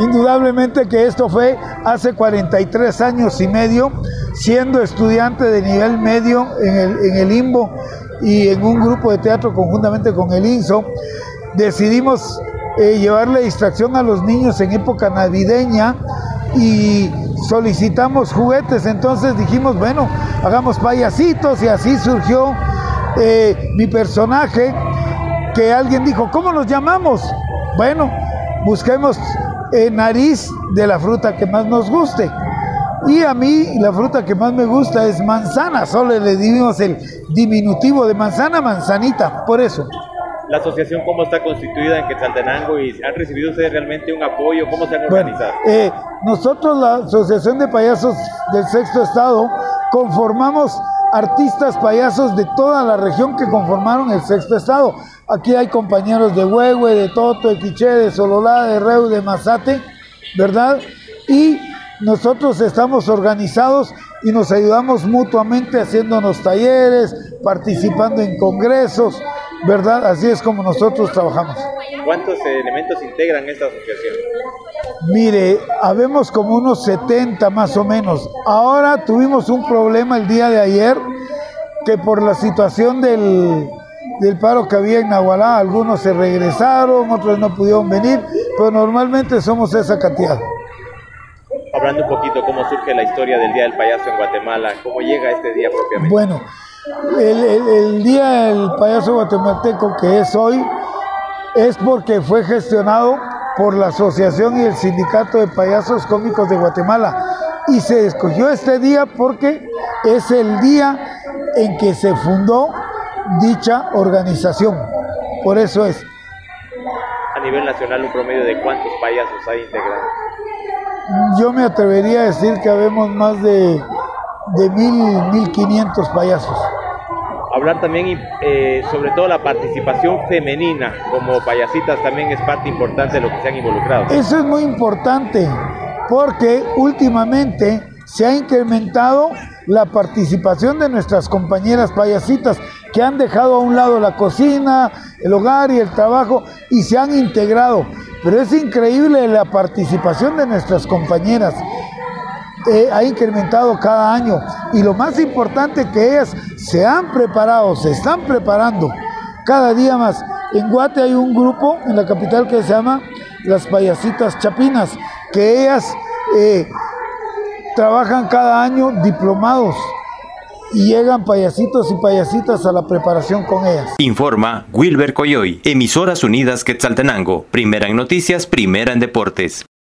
Indudablemente que esto fue hace 43 años y medio, siendo estudiante de nivel medio en el, en el IMBO y en un grupo de teatro conjuntamente con el INSO, decidimos eh, llevarle distracción a los niños en época navideña y solicitamos juguetes, entonces dijimos, bueno, hagamos payasitos y así surgió eh, mi personaje que alguien dijo, ¿cómo nos llamamos? Bueno, busquemos eh, nariz de la fruta que más nos guste. Y a mí la fruta que más me gusta es manzana, solo le dimos el diminutivo de manzana, manzanita, por eso. La asociación, ¿cómo está constituida en Quetzaltenango y han recibido ustedes realmente un apoyo? ¿Cómo se han organizado? eh, nosotros, la Asociación de Payasos del Sexto Estado, conformamos artistas payasos de toda la región que conformaron el Sexto Estado. Aquí hay compañeros de Huehue, de Toto, de Quiché, de Sololá, de Reu, de Mazate, ¿verdad? Y nosotros estamos organizados y nos ayudamos mutuamente haciéndonos talleres, participando en congresos, ¿verdad? Así es como nosotros trabajamos. ¿Cuántos elementos integran esta asociación? Mire, habemos como unos 70 más o menos. Ahora tuvimos un problema el día de ayer que por la situación del, del paro que había en Nahualá, algunos se regresaron, otros no pudieron venir, pero normalmente somos esa cantidad. Hablando un poquito cómo surge la historia del Día del Payaso en Guatemala, cómo llega este día propiamente. Bueno, el, el, el Día del Payaso Guatemalteco que es hoy es porque fue gestionado por la Asociación y el Sindicato de Payasos Cómicos de Guatemala. Y se escogió este día porque es el día en que se fundó dicha organización. Por eso es. A nivel nacional, un promedio de cuántos payasos hay integrados. Yo me atrevería a decir que habemos más de, de mil, mil quinientos payasos. Hablar también eh, sobre todo la participación femenina como payasitas también es parte importante de lo que se han involucrado. Eso es muy importante porque últimamente se ha incrementado la participación de nuestras compañeras payasitas que han dejado a un lado la cocina, el hogar y el trabajo y se han integrado. Pero es increíble la participación de nuestras compañeras. Ha incrementado cada año y lo más importante que ellas se han preparado, se están preparando cada día más. En Guate hay un grupo en la capital que se llama las payasitas chapinas, que ellas eh, trabajan cada año diplomados y llegan payasitos y payasitas a la preparación con ellas. Informa Wilber Coyoy, Emisoras Unidas Quetzaltenango, primera en noticias, primera en deportes.